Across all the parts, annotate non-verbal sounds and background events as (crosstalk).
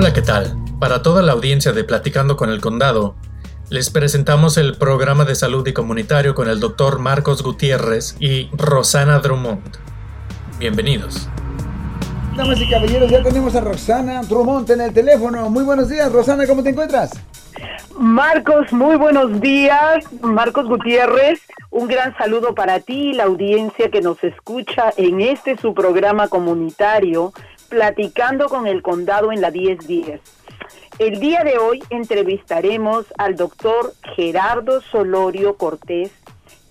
Hola, ¿qué tal? Para toda la audiencia de Platicando con el Condado, les presentamos el programa de salud y comunitario con el doctor Marcos Gutiérrez y Rosana Drummond. Bienvenidos. Damas y caballeros, ya tenemos a Rosana Drummond en el teléfono. Muy buenos días, Rosana, ¿cómo te encuentras? Marcos, muy buenos días. Marcos Gutiérrez, un gran saludo para ti y la audiencia que nos escucha en este su programa comunitario, Platicando con el Condado en la 1010. El día de hoy entrevistaremos al doctor Gerardo Solorio Cortés,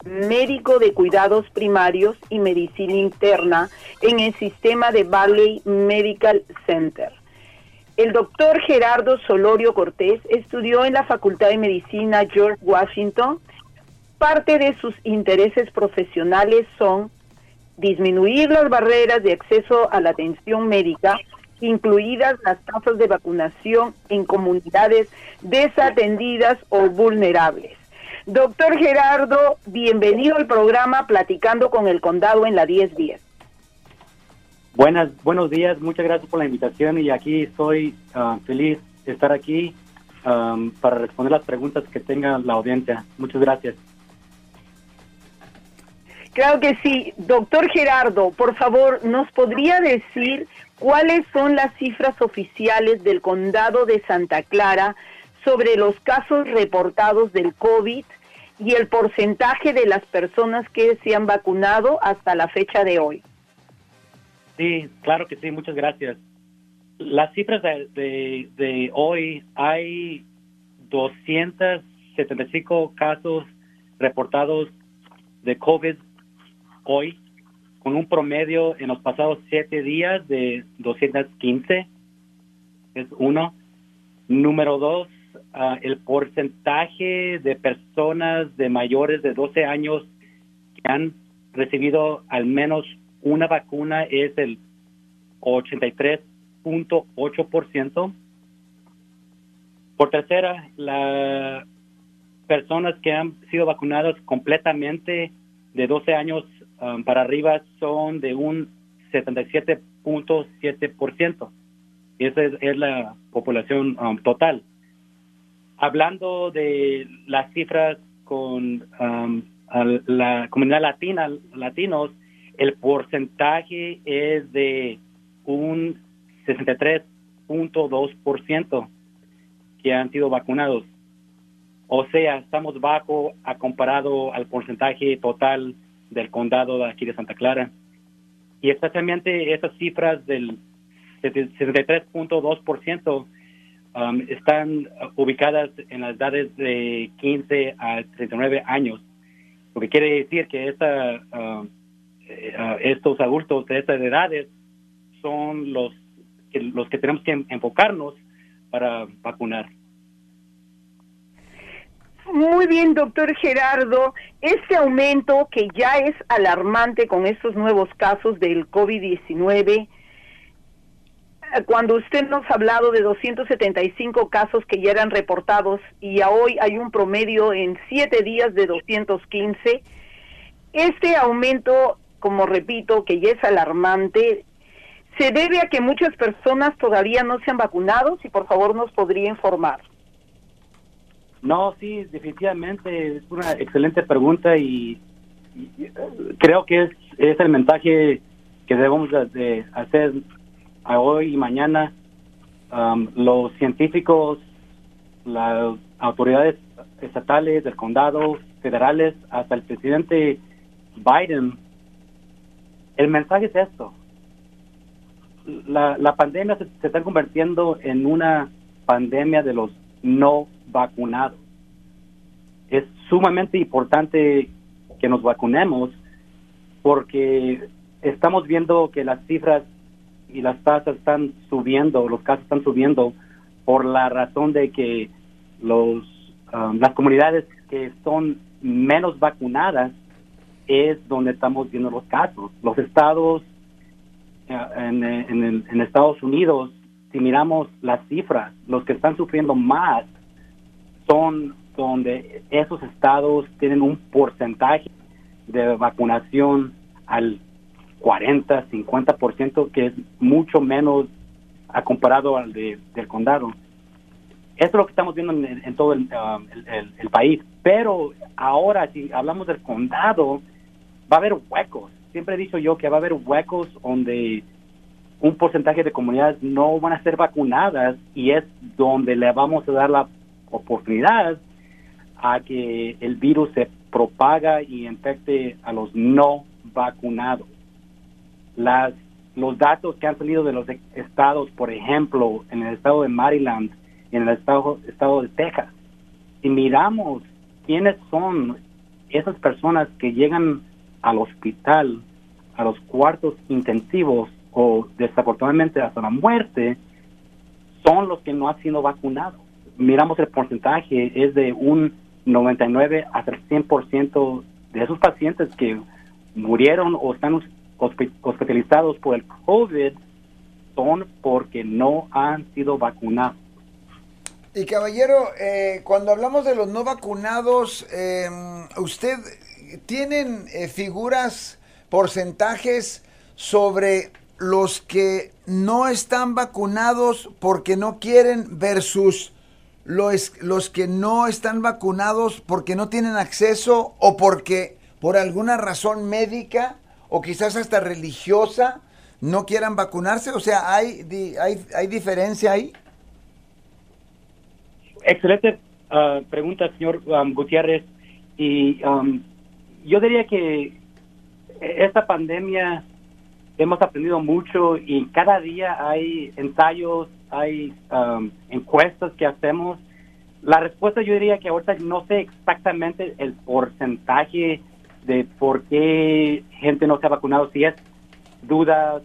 médico de cuidados primarios y medicina interna en el sistema de Valley Medical Center. El doctor Gerardo Solorio Cortés estudió en la Facultad de Medicina George Washington. Parte de sus intereses profesionales son disminuir las barreras de acceso a la atención médica, incluidas las tasas de vacunación en comunidades desatendidas o vulnerables. Doctor Gerardo, bienvenido al programa Platicando con el Condado en la 1010. Buenas, buenos días, muchas gracias por la invitación y aquí estoy ah, feliz de estar aquí um, para responder las preguntas que tenga la audiencia. Muchas gracias. Claro que sí. Doctor Gerardo, por favor, ¿nos podría decir cuáles son las cifras oficiales del condado de Santa Clara sobre los casos reportados del COVID y el porcentaje de las personas que se han vacunado hasta la fecha de hoy? Sí, claro que sí, muchas gracias. Las cifras de, de, hoy, hay 275 casos reportados de COVID hoy, con un promedio en los pasados siete días de 215. Es uno. Número dos, ah, el porcentaje de personas de mayores de 12 años que han recibido al menos una vacuna es el 83.8%. Por tercera, las personas que han sido vacunadas completamente de 12 años um, para arriba son de un 77.7%. Esa es, la población um, total. Hablando de las cifras con um, la comunidad latina, latinos, el porcentaje es de un 63.2% que han sido vacunados. O sea, estamos bajo a comparado al porcentaje total del condado de aquí de Santa Clara. Y especialmente esas cifras del 63.2% um, están ubicadas en las edades de 15 a 39 años, lo que quiere decir que esta um, eh, estos adultos de estas edades son los los que tenemos que enfocarnos para vacunar. Muy bien, doctor Gerardo. Este aumento que ya es alarmante con estos nuevos casos del COVID-19, cuando usted nos ha hablado de 275 casos que ya eran reportados y a hoy hay un promedio en siete días de 215, este aumento como repito, que ya es alarmante, se debe a que muchas personas todavía no se han vacunado, si por favor nos podría informar. No, sí, definitivamente es una excelente pregunta y, creo que es, es, el mensaje que debemos de hacer hoy y mañana. Um, los científicos, las autoridades estatales, del condado, federales, hasta el presidente Biden el mensaje es esto. La, pandemia se, está convirtiendo en una pandemia de los no vacunados. Es sumamente importante que nos vacunemos porque estamos viendo que las cifras y las tasas están subiendo, los casos están subiendo por la razón de que los um, las comunidades que son menos vacunadas es donde estamos viendo los casos. Los estados eh, en, Estados Unidos, si miramos las cifras, los que están sufriendo más son donde esos estados tienen un porcentaje de vacunación al 40, 50%, que es mucho menos a comparado al de, del condado. Eso es lo que estamos viendo en, todo um, el, el, país. Pero ahora, si hablamos del condado, va a haber huecos. Siempre he dicho yo que va a haber huecos donde un porcentaje de comunidades no van a ser vacunadas y es donde le vamos a dar la oportunidad a que el virus se propaga y infecte a los no vacunados. Las, los datos que han salido de los estados, por ejemplo, en el estado de Maryland, en el estado, estado de Texas. Si miramos quiénes son esas personas que llegan al hospital, a los cuartos intensivos o desafortunadamente hasta la muerte, son los que no han sido vacunados. Miramos el porcentaje, es de un 99 hasta el 100% de esos pacientes que murieron o están hospitalizados por el COVID son porque no han sido vacunados. Y caballero, eh, cuando hablamos de los no vacunados, eh, ¿usted tienen eh, figuras, porcentajes sobre los que no están vacunados porque no quieren versus los, los que no están vacunados porque no tienen acceso o porque por alguna razón médica o quizás hasta religiosa no quieran vacunarse? O sea, ¿hay, hay, hay diferencia ahí? Excelente ah, pregunta, señor um, Gutiérrez. Y um, yo diría que esta pandemia hemos aprendido mucho y cada día hay ensayos, hay um, encuestas que hacemos. La respuesta yo diría que ahorita no sé exactamente el porcentaje de por qué gente no se ha vacunado, si es dudas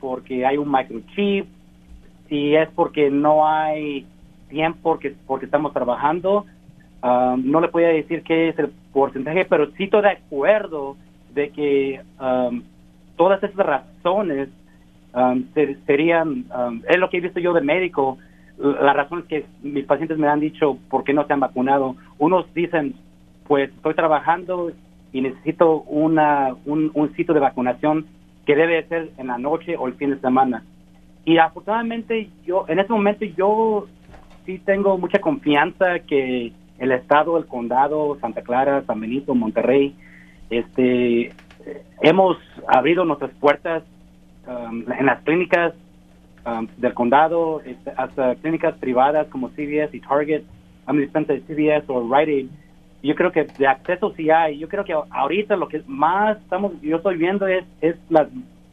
porque hay un microchip, si es porque no hay tiempo porque, porque estamos trabajando. Um, no le podía decir qué es el porcentaje, pero sí estoy de acuerdo de que um, todas esas razones um, serían, es lo que he visto yo de médico, la razón es que mis pacientes me han dicho por qué no se han vacunado. Unos dicen, pues estoy trabajando y necesito una, un, un sitio de vacunación que debe ser en la noche o el fin de semana. Y afortunadamente yo, en este momento yo sí tengo mucha confianza que el estado, el condado, Santa Clara, San Benito, Monterrey, este, hemos abierto nuestras puertas um, en las clínicas um, del condado, este, hasta clínicas privadas como CVS y Target, a mi de CVS o Rite Aid. Yo creo que de acceso sí hay. Yo creo que ahorita lo que más estamos, yo estoy viendo es, es la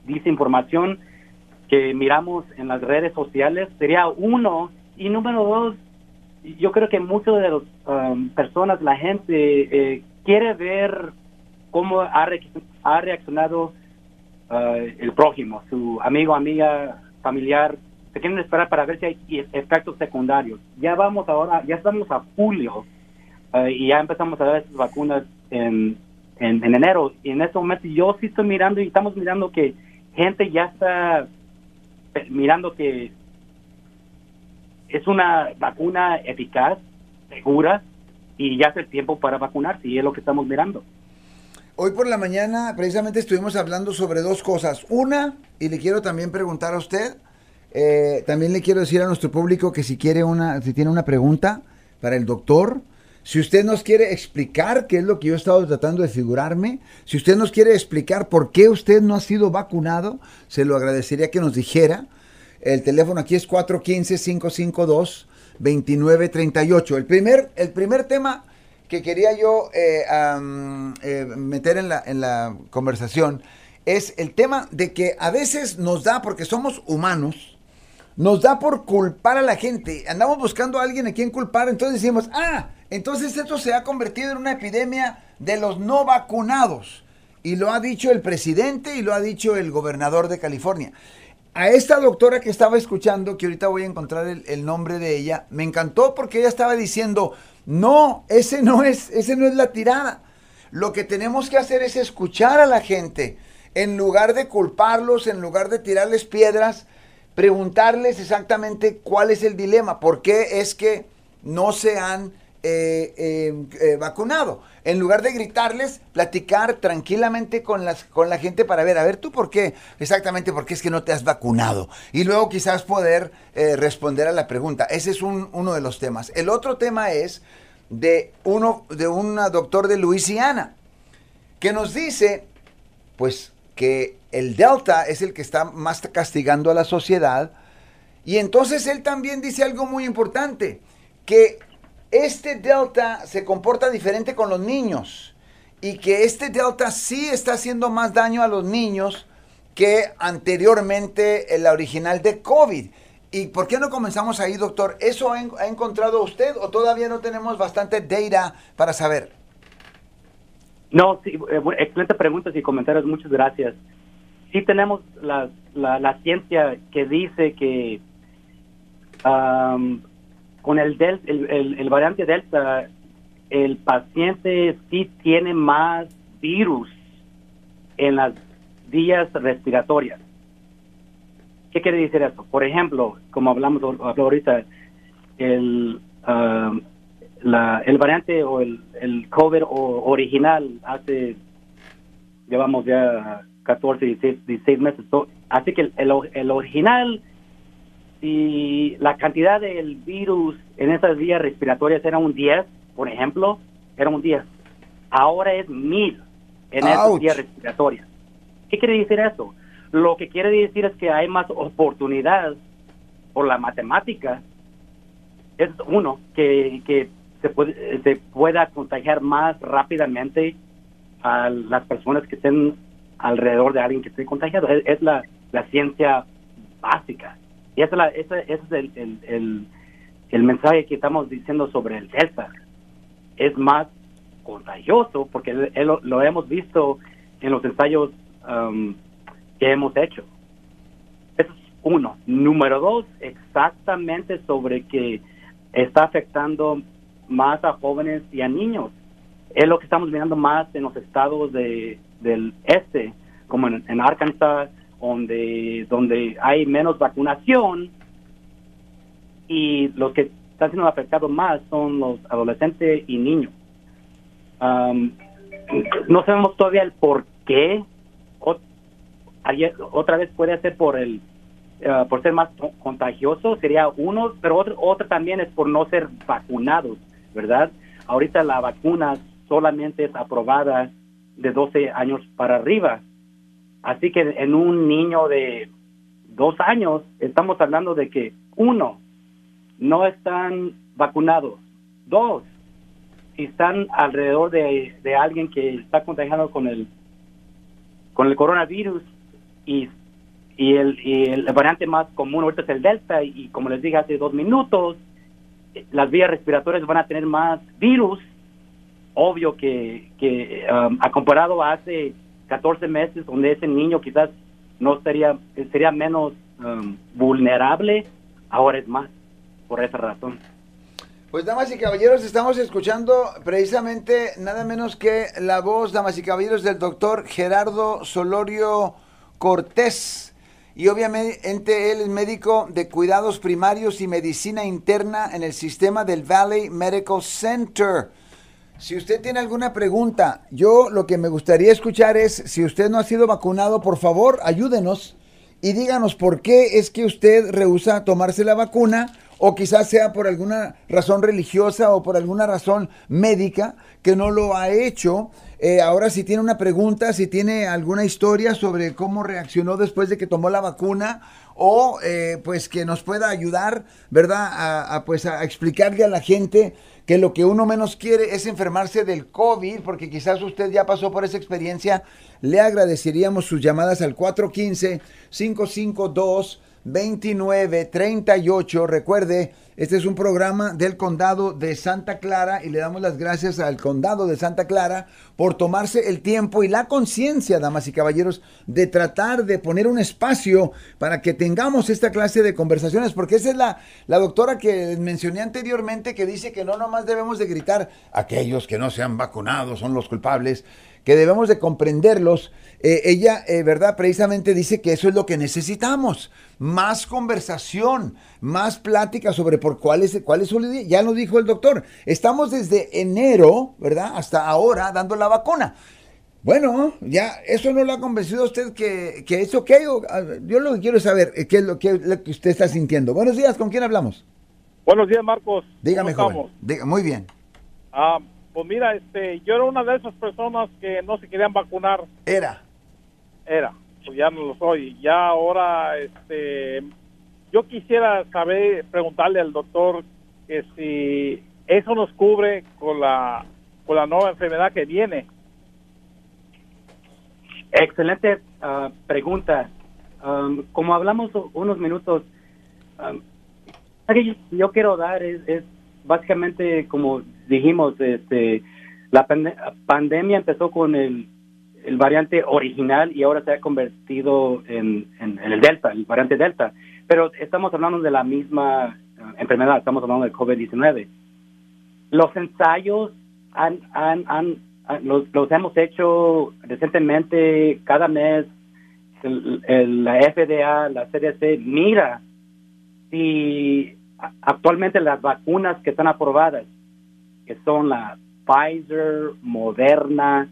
desinformación que miramos en las redes sociales. Sería uno y número dos, yo creo que muchas de las um, personas, la gente, eh, quiere ver cómo ha, ha reaccionado uh, el prójimo, su amigo, amiga, familiar. Se quieren esperar para ver si hay efectos secundarios. Ya vamos ahora, ya estamos a julio uh, y ya empezamos a dar esas vacunas en, en, en, enero. Y en este momento yo sí estoy mirando y estamos mirando que gente ya está eh, mirando que es una vacuna eficaz, segura, y ya es el tiempo para vacunarse, y es lo que estamos mirando. Hoy por la mañana precisamente estuvimos hablando sobre dos cosas. Una, y le quiero también preguntar a usted, eh, también le quiero decir a nuestro público que si quiere una, si tiene una pregunta para el doctor, si usted nos quiere explicar qué es lo que yo he estado tratando de figurarme, si usted nos quiere explicar por qué usted no ha sido vacunado, se lo agradecería que nos dijera. El teléfono aquí es 415-552-2938. El primer, el primer tema que quería yo eh, eh, meter en la, en la conversación es el tema de que a veces nos da, porque somos humanos, nos da por culpar a la gente. Andamos buscando a alguien a quien culpar, entonces decimos, ah, entonces esto se ha convertido en una epidemia de los no vacunados. Y lo ha dicho el presidente y lo ha dicho el gobernador de California a esta doctora que estaba escuchando, que ahorita voy a encontrar el, nombre de ella, me encantó porque ella estaba diciendo, no, ese no es, ese no es la tirada. Lo que tenemos que hacer es escuchar a la gente, en lugar de culparlos, en lugar de tirarles piedras, preguntarles exactamente cuál es el dilema, por qué es que no se han eh, eh, eh, vacunado. En lugar de gritarles, platicar tranquilamente con, las, con la gente para ver, a ver, tú por qué, exactamente por qué es que no te has vacunado. Y luego quizás poder responder a la pregunta. Ese es uno de los temas. El otro tema es de, uno, de un doctor de Luisiana que nos dice, pues, que el Delta es el que está más castigando a la sociedad. Y entonces él también dice algo muy importante, que este delta se comporta diferente con los niños y que este delta sí está haciendo más daño a los niños que anteriormente la original de COVID. ¿Y por qué no comenzamos ahí, doctor? ¿Eso ha, encontrado usted o todavía no tenemos bastante data para saber? No, sí, eh, excelente preguntas y comentarios, muchas gracias. Sí tenemos la, la, ciencia que dice que con el, del, el, el, variante Delta, el paciente sí tiene más virus en las vías respiratorias. ¿Qué quiere decir eso? Por ejemplo, como hablamos ahorita, el, um, la, el variante o el, el COVID original hace, llevamos ya 14, 16, 16 meses. así que el, el original si la cantidad del virus en esas vías respiratorias era un 10, por ejemplo, era un 10. Ahora es 1000 en esas vías respiratorias. ¿Qué quiere decir eso? Lo que quiere decir es que hay más oportunidad por la matemática. Es uno, que, que se, puede, se pueda contagiar más rápidamente a las personas que estén alrededor de alguien que esté contagiado. Es, la, la ciencia básica. Y ese, es el, el, mensaje que estamos diciendo sobre el Delta. Es más contagioso porque lo, hemos visto en los ensayos um, que hemos hecho. Eso es uno. Número dos, exactamente sobre que está afectando más a jóvenes y a niños. Es lo que estamos mirando más en los estados de, del este, como en, en Arkansas, donde, donde hay menos vacunación y los que están siendo afectados más son los adolescentes y niños. no sabemos todavía el por qué. otra vez puede ser por el eh, por ser más contagioso, sería uno, pero otro, otro también es por no ser vacunados, ¿verdad? Ahorita la vacuna solamente es aprobada de 12 años para arriba Así que en un niño de dos años estamos hablando de que uno, no están vacunados. Dos, si están alrededor de, alguien que está contagiado con el con el coronavirus y, y, el, y el variante más común ahorita es el delta y, como les dije hace dos minutos, las vías respiratorias van a tener más virus, obvio que, que um, comparado a hace 14 meses donde ese niño quizás no sería, sería menos um, vulnerable, ahora es más, por esa razón. Pues damas y caballeros, estamos escuchando precisamente nada menos que la voz, damas y caballeros, del doctor Gerardo Solorio Cortés. Y obviamente él es médico de cuidados primarios y medicina interna en el sistema del Valley Medical Center. Si usted tiene alguna pregunta, yo lo que me gustaría escuchar es, si usted no ha sido vacunado, por favor, ayúdenos y díganos por qué es que usted rehúsa tomarse la vacuna o quizás sea por alguna razón religiosa o por alguna razón médica que no lo ha hecho. Eh, ahora si tiene una pregunta, si tiene alguna historia sobre cómo reaccionó después de que tomó la vacuna o eh, pues que nos pueda ayudar, ¿verdad? A, pues a explicarle a la gente que lo que uno menos quiere es enfermarse del COVID, porque quizás usted ya pasó por esa experiencia, le agradeceríamos sus llamadas al 415-552. 2938. Recuerde, este es un programa del condado de Santa Clara y le damos las gracias al condado de Santa Clara por tomarse el tiempo y la conciencia, damas y caballeros, de tratar de poner un espacio para que tengamos esta clase de conversaciones, porque esa es la, la doctora que mencioné anteriormente que dice que no nomás debemos de gritar aquellos que no se han vacunado son los culpables que debemos de comprenderlos. Eh, ella, eh, ¿verdad? Precisamente dice que eso es lo que necesitamos. Más conversación, más plática sobre por cuál es, cuál es su... Ya lo dijo el doctor. Estamos desde enero, ¿verdad? Hasta ahora dando la vacuna. Bueno, ya, ¿eso no lo ha convencido a usted que, que es ok? yo lo que quiero saber eh, qué es lo que, usted está sintiendo. Buenos días, ¿con quién hablamos? Buenos días, Marcos. Dígame, joven. muy bien. Ah, pues mira, este, yo era una de esas personas que no se querían vacunar. Era. Era, pues ya no lo soy. Ya ahora, este, yo quisiera saber, preguntarle al doctor que si eso nos cubre con la, con la nueva enfermedad que viene Excelente ah, pregunta. Um, como hablamos unos minutos, um, yo, quiero dar es, básicamente como dijimos, este, la pandemia empezó con el, el, variante original y ahora se ha convertido en, el delta, el variante delta. Pero estamos hablando de la misma ah, enfermedad, estamos hablando del COVID-19. Los ensayos han, han, Ah, los, hemos hecho recientemente cada mes. la FDA, la CDC, mira si actualmente las vacunas que están aprobadas, que son la Pfizer, Moderna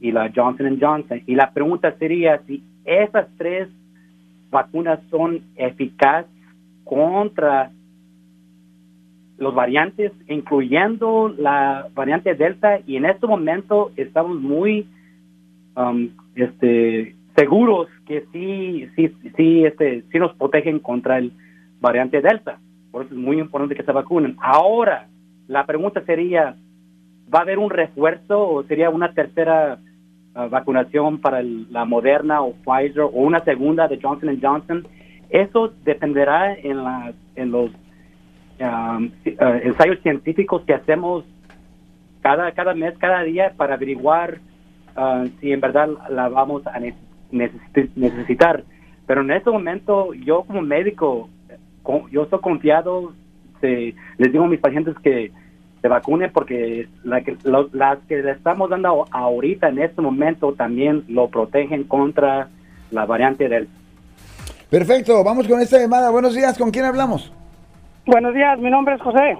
y la Johnson Johnson, y la pregunta sería si esas tres vacunas son eficaces contra los variantes, incluyendo la variante Delta, y en este momento estamos muy um, este, seguros que sí, sí, sí, este, sí nos protegen contra el variante Delta. Por eso es muy importante que se vacunen. Ahora, la pregunta sería, ¿va a haber un refuerzo o sería una tercera uh, vacunación para la Moderna o Pfizer o una segunda de Johnson Johnson? Eso dependerá en, los Um, ensayos científicos que hacemos cada, cada mes, cada día para averiguar si en verdad la vamos a necesitar. Pero en este momento, yo como médico, yo estoy confiado, les digo a mis pacientes que se vacunen porque la que, las que le estamos dando ahorita en este momento también lo protegen contra la variante del... Perfecto, vamos con esta llamada. Buenos días, ¿con quién hablamos? Buenos días, mi nombre es José.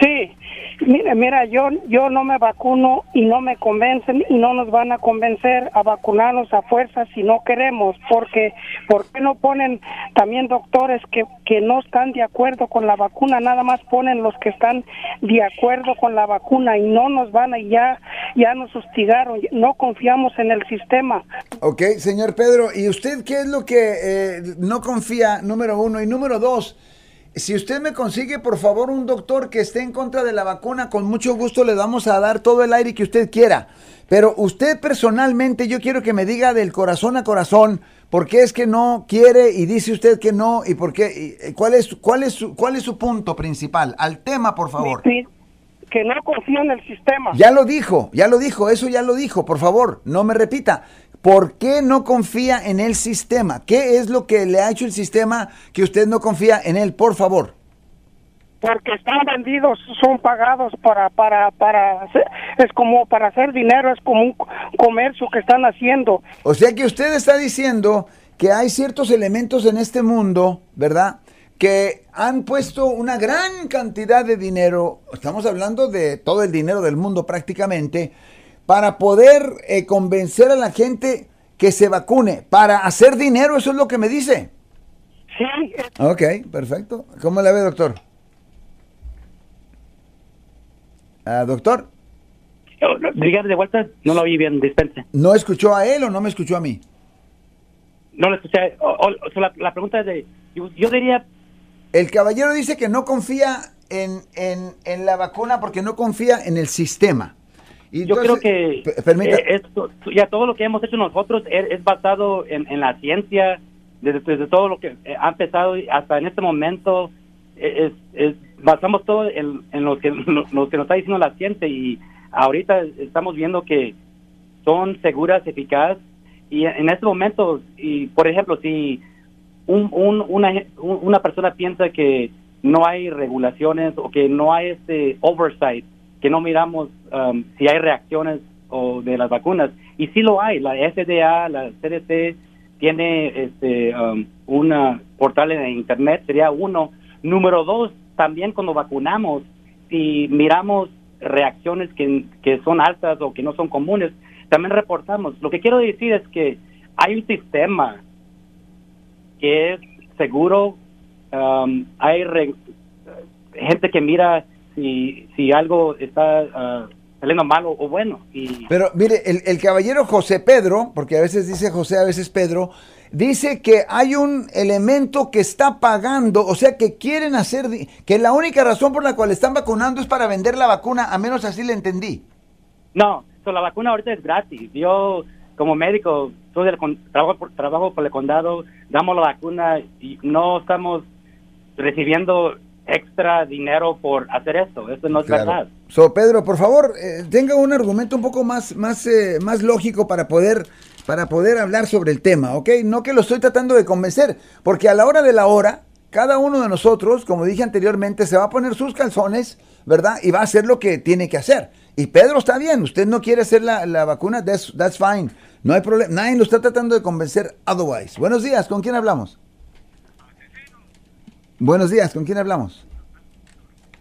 Sí, mira, mira, yo yo no me vacuno y no me convencen y no nos van a convencer a vacunarnos a fuerza si no queremos, porque ¿por qué no ponen también doctores que, que no están de acuerdo con la vacuna? Nada más ponen los que están de acuerdo con la vacuna y no nos van a ya ya nos hostigaron, no confiamos en el sistema. Ok, señor Pedro, ¿y usted qué es lo que eh, no confía, número uno? Y número dos, si usted me consigue, por favor, un doctor que esté en contra de la vacuna, con mucho gusto le vamos a dar todo el aire que usted quiera. Pero usted personalmente, yo quiero que me diga del corazón a corazón por qué es que no quiere y dice usted que no y por qué, eh, cuál es, cuál es, su, cuál es su punto principal. Al tema, por favor. que no confía en el sistema. Ya lo dijo, ya lo dijo, eso ya lo dijo, por favor, no me repita. ¿Por qué no confía en el sistema? ¿Qué es lo que le ha hecho el sistema que usted no confía en él? Por favor. Porque están vendidos, son pagados para, para, para, es como para hacer dinero, es como un comercio que están haciendo. O sea que usted está diciendo que hay ciertos elementos en este mundo, ¿verdad? que han puesto una gran cantidad de dinero, estamos hablando de todo el dinero del mundo prácticamente, para poder eh, convencer a la gente que se vacune, para hacer dinero, eso es lo que me dice. Sí. Ok, perfecto. ¿Cómo le ve, doctor? Ah, doctor. Dígame de vuelta, no lo oí bien, dispense. ¿No escuchó a él o no me escuchó a mí? No lo escuché. la, pregunta es de, yo, diría... El caballero dice que no confía en, en, en la vacuna porque no confía en el sistema. Yo creo que eh, ya todo lo que hemos hecho nosotros es, basado en, la ciencia, desde, todo lo que eh, ha empezado hasta en este momento, es, basamos todo en, lo, que, lo, que nos está diciendo la ciencia y ahorita estamos viendo que son seguras, eficaces y en este momento, y por ejemplo, si un, una, una persona piensa que no hay regulaciones o que no hay este oversight que no miramos um, si hay reacciones o de las vacunas. Y sí lo hay, la FDA, la CDC tiene este, um, una portal en internet, sería uno. Número dos, también cuando vacunamos, si miramos reacciones que, que son altas o que no son comunes, también reportamos. Lo que quiero decir es que hay un sistema que es seguro, um, hay gente que mira si, si algo está uh, saliendo malo o bueno. Y... Pero mire, el, el, caballero José Pedro, porque a veces dice José, a veces Pedro, dice que hay un elemento que está pagando, o sea, que quieren hacer, que la única razón por la cual están vacunando es para vender la vacuna, a menos así le entendí. No, la vacuna ahorita es gratis. Yo, como médico, soy del, trabajo, por, trabajo por el condado, damos la vacuna y no estamos recibiendo extra dinero por hacer esto. Eso no es verdad. So, Pedro, por favor, eh, tenga un argumento un poco más, más, eh, más lógico para poder, para poder hablar sobre el tema, ¿ok? No que lo estoy tratando de convencer, porque a la hora de la hora, cada uno de nosotros, como dije anteriormente, se va a poner sus calzones, ¿verdad? Y va a hacer lo que tiene que hacer. Y Pedro está bien, usted no quiere hacer la, la vacuna, that's, that's fine. No hay problema, nadie lo está tratando de convencer otherwise. Buenos días, ¿con quién hablamos? Buenos días, ¿con quién hablamos?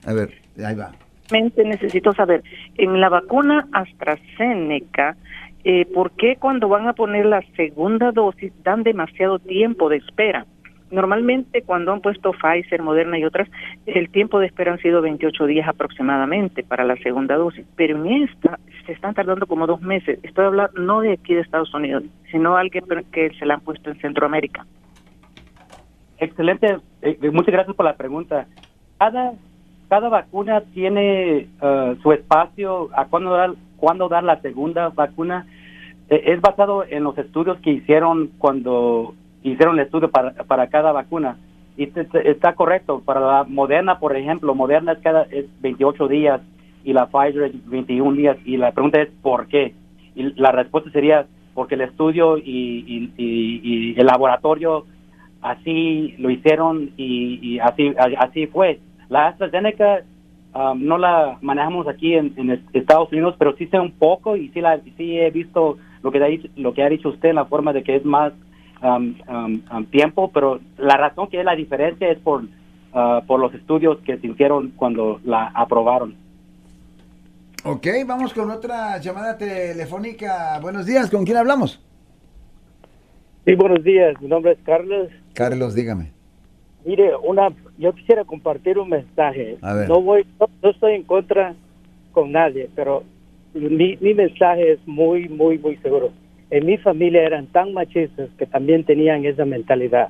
A ver, ahí va. Necesito saber, en la vacuna AstraZeneca, eh, ¿por qué cuando van a poner la segunda dosis dan demasiado tiempo de espera? Normalmente cuando han puesto Pfizer, Moderna y otras, el tiempo de espera han sido 28 días aproximadamente para la segunda dosis, pero en esta se están tardando como dos meses. Estoy hablando no de aquí de Estados Unidos, sino alguien que se la han puesto en Centroamérica. Excelente, eh, eh, muchas gracias por la pregunta. Cada, cada vacuna tiene uh, su espacio a cuándo dar, cuándo dar la segunda vacuna. Es basado en los estudios que hicieron cuando hicieron el estudio para, para cada vacuna. Y está correcto. Para la Moderna, por ejemplo, Moderna es cada es 28 días y la Pfizer es 21 días. Y la pregunta es ¿por qué? Y la respuesta sería porque el estudio y, y el laboratorio así lo hicieron y, así así fue. La AstraZeneca um, no la manejamos aquí en, Estados Unidos, pero sí sé un poco y sí, la, sí he visto lo que, ha, lo que ha dicho usted en la forma de que es más um, um, tiempo, pero la razón que es la diferencia es por, uh, por los estudios que se hicieron cuando la aprobaron. Ok, vamos con otra llamada telefónica. Buenos días, ¿con quién hablamos? Sí, buenos días. Mi nombre es Carlos. Carlos, dígame. Mire, una, yo quisiera compartir un mensaje. No voy, no, estoy en contra con nadie, pero mi, mi mensaje es muy, muy, muy seguro. En mi familia eran tan machistas que también tenían esa mentalidad.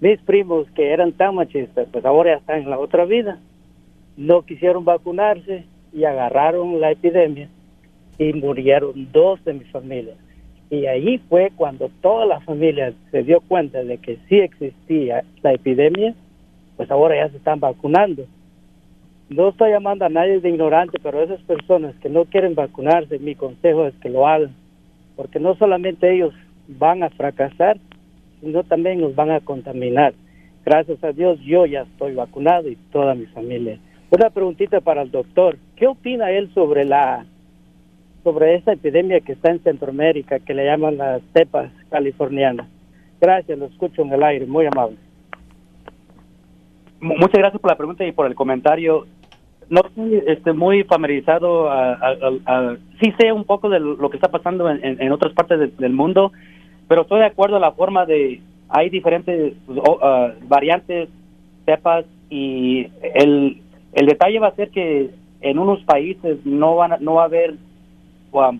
Mis primos que eran tan machistas, pues ahora ya están en la otra vida. No quisieron vacunarse y agarraron la epidemia y murieron dos de mi familia. Y ahí fue cuando toda la familia se dio cuenta de que sí existía la epidemia, pues ahora ya se están vacunando. No estoy llamando a nadie de ignorante, pero esas personas que no quieren vacunarse, mi consejo es que lo hagan, porque no solamente ellos van a fracasar, sino también nos van a contaminar. Gracias a Dios yo ya estoy vacunado y toda mi familia. Una preguntita para el doctor. ¿Qué opina él sobre la sobre esta epidemia que está en Centroamérica, que le llaman las cepas californianas. Gracias, lo escucho en el aire, muy amable. Muchas gracias por la pregunta y por el comentario. No estoy este, muy familiarizado, a, sí sé un poco de lo que está pasando en, otras partes del mundo, pero estoy de acuerdo en la forma de, hay diferentes variantes, cepas, y el, el detalle va a ser que en unos países no, van no va a haber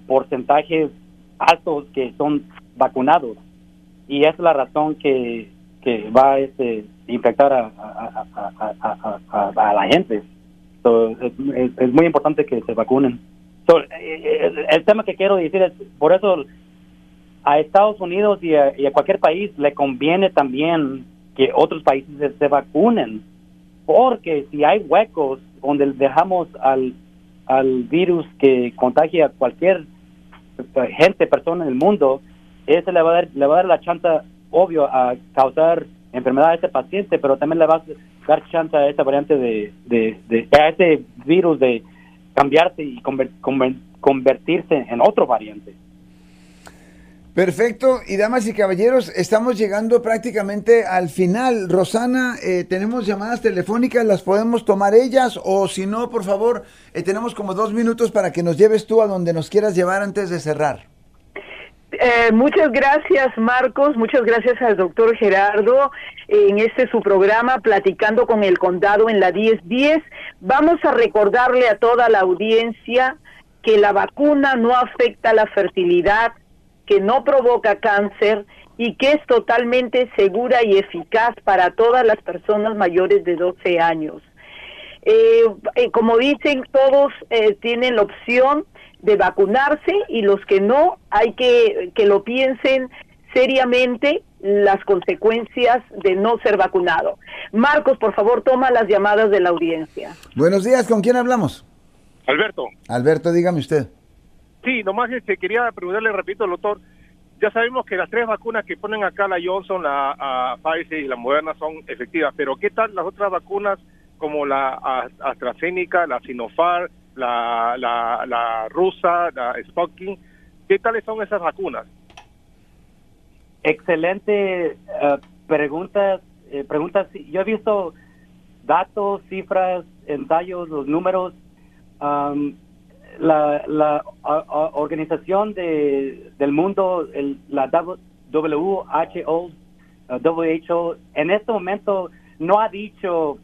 porcentajes altos que son vacunados y es la razón que, que va este, a infectar a, a, la gente. es, muy importante que se vacunen. Eh, eh, el, tema que quiero decir es, por eso a Estados Unidos y a, cualquier país le conviene también que otros países se vacunen, porque si hay huecos donde dejamos al al virus que contagia a cualquier gente, persona en el mundo, ese le va a dar, le va a dar la chance, obvio, a causar enfermedad a ese paciente, pero también le va a dar chance a esa variante de, de, a ese virus de cambiarse y convertirse en otro variante. Perfecto, y damas y caballeros, estamos llegando prácticamente al final. Rosana, eh, tenemos llamadas telefónicas, las podemos tomar ellas o si no, por favor, eh, tenemos como dos minutos para que nos lleves tú a donde nos quieras llevar antes de cerrar. Eh, muchas gracias, Marcos. Muchas gracias al doctor Gerardo en este su programa, Platicando con el Condado en la 1010. Vamos a recordarle a toda la audiencia que la vacuna no afecta la fertilidad, que no provoca cáncer y que es totalmente segura y eficaz para todas las personas mayores de 12 años. Eh, eh, como dicen, todos tienen la opción de vacunarse y los que no, hay que que lo piensen seriamente las consecuencias de no ser vacunado. Marcos, por favor, toma las llamadas de la audiencia. Buenos días, ¿con quién hablamos? Alberto. Alberto, dígame usted. Sí, nomás este, quería preguntarle, repito, doctor, ya sabemos que las tres vacunas que ponen acá, la Johnson, la Pfizer y la Moderna, son efectivas, pero ¿qué tal las otras vacunas como la AstraZeneca, la Sinopharm, la, la, rusa, la Sputnik. ¿Qué tales son esas vacunas? Excelente uh, preguntas. Eh, preguntas. Yo he visto datos, cifras, ensayos, los números. Um, la, la organización de, del mundo, el, la WHO, WHO, en este momento no ha dicho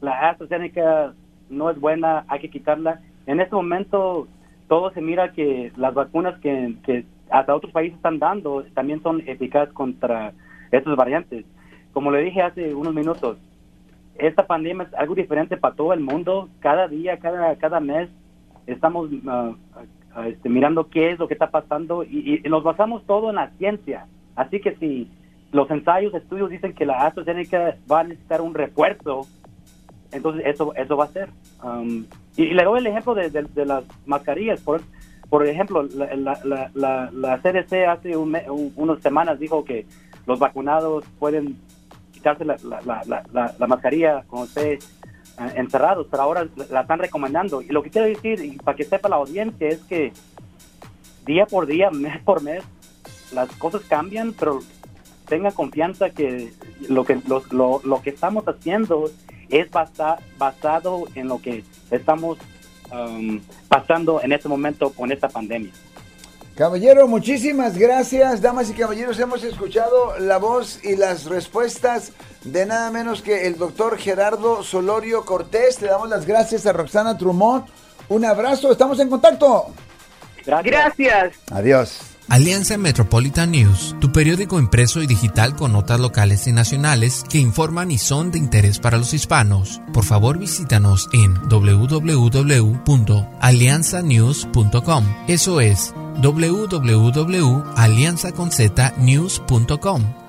la AstraZeneca no es buena, hay que quitarla. En este momento todo se mira que las vacunas que, que hasta otros países están dando también son eficaces contra estos variantes. Como le dije hace unos minutos, esta pandemia es algo diferente para todo el mundo. Cada día, cada, cada mes estamos uh, este, mirando qué es lo que está pasando y, y, nos basamos todo en la ciencia. Así que si los ensayos, estudios dicen que la AstraZeneca va a necesitar un refuerzo, entonces eso eso va a ser. Um, y, le doy el ejemplo de, las mascarillas. Por, por ejemplo, la, la, la, CDC hace unas semanas dijo que los vacunados pueden quitarse la, mascarilla con usted uh, encerrados, pero ahora la están recomendando. Y lo que quiero decir, y para que sepa la audiencia, es que día por día, (laughs) mes por mes, las cosas cambian, pero tenga confianza que lo que lo, lo, lo que estamos haciendo es basado en lo que estamos um, pasando en este momento con esta pandemia. Caballero, muchísimas gracias. Damas y caballeros, hemos escuchado la voz y las respuestas de nada menos que el doctor Gerardo Solorio Cortés. Le damos las gracias a Roxana Trumont. Un abrazo, estamos en contacto. Gracias. Adiós. Alianza Metropolitan News, tu periódico impreso y digital con notas locales y nacionales que informan y son de interés para los hispanos. Por favor, visítanos en www.alianzanews.com. Eso es www.alianzaconznews.com